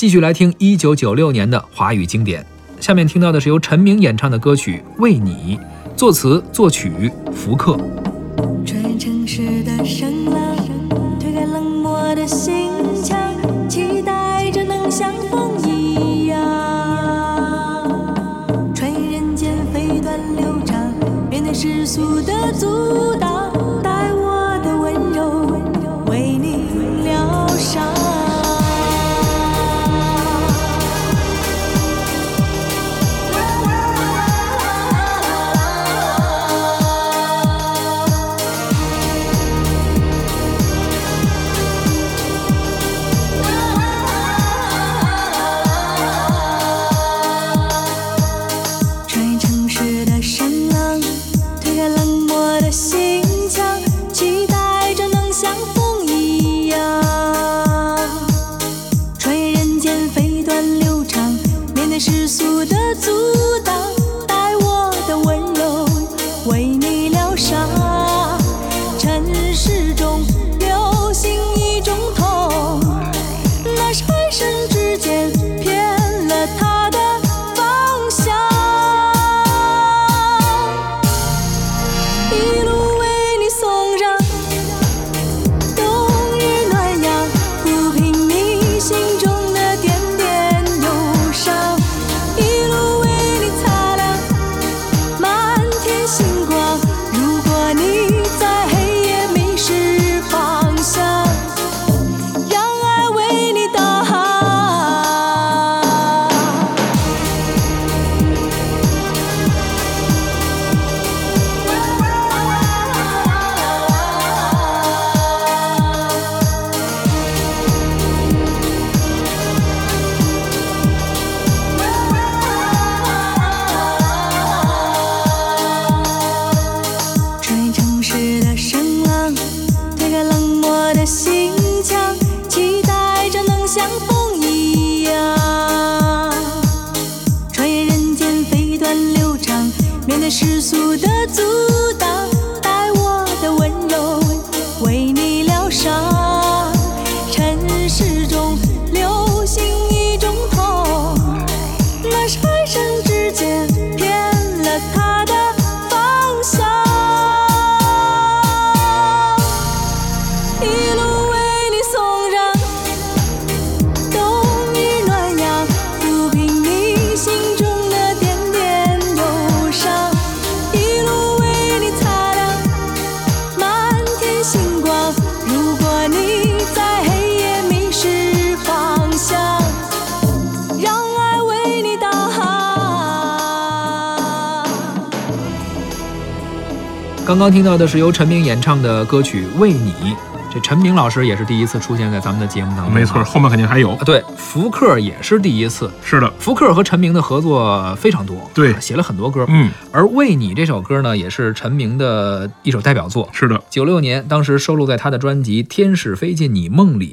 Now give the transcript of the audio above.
继续来听一九九六年的华语经典。下面听到的是由陈明演唱的歌曲《为你》，作词作曲福克。穿越城市的声浪，推开冷漠的心墙，期待着能像风一样，穿越人间飞短流长，面对世俗的阻挡，如果你在黑夜迷失方向，让爱为你导航。刚刚听到的是由陈明演唱的歌曲《为你》，这陈明老师也是第一次出现在咱们的节目当中。没错，。后面肯定还有啊，。对，福克也是第一次。是的，福克和陈明的合作非常多，对啊写了很多歌。嗯，而《为你》这首歌呢，也是陈明的一首代表作。是的，九六年，当时收录在他的专辑《天使飞进你梦里》。